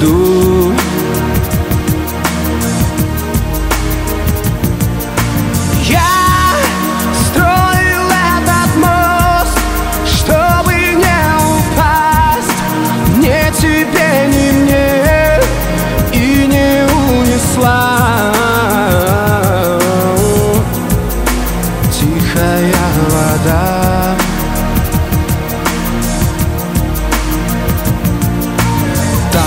do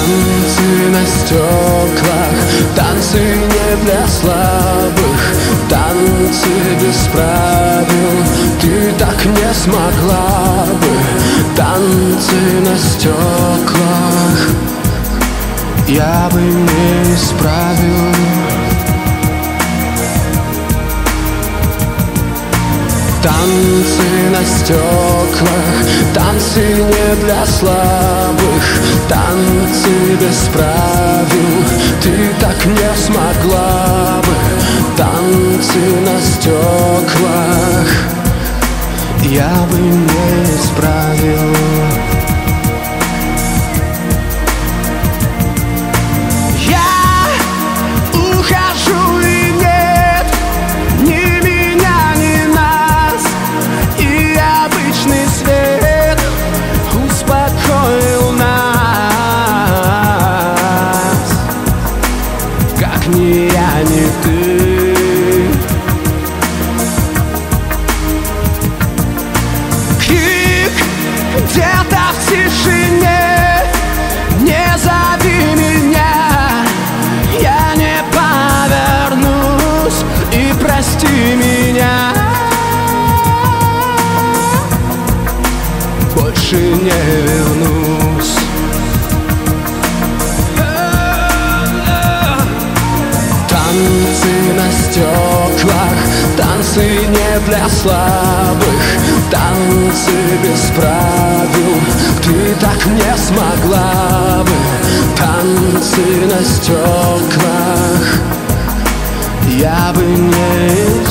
Танцы на стеклах, танцы не для слабых Танцы без правил, ты так не смогла бы Танцы на стеклах, я бы не исправил. Танцы на стеклах, танцы не для слабых Танцы без правил, ты так не смогла бы. Танцы на стеклах, я бы не исправил где-то в тишине Не зови меня. Я не повернусь И прости меня. Больше не вернусь. Танцы на стеклах, танцы для слабых. Танцы без правил, ты так не смогла бы. Танцы на стеклах, я бы не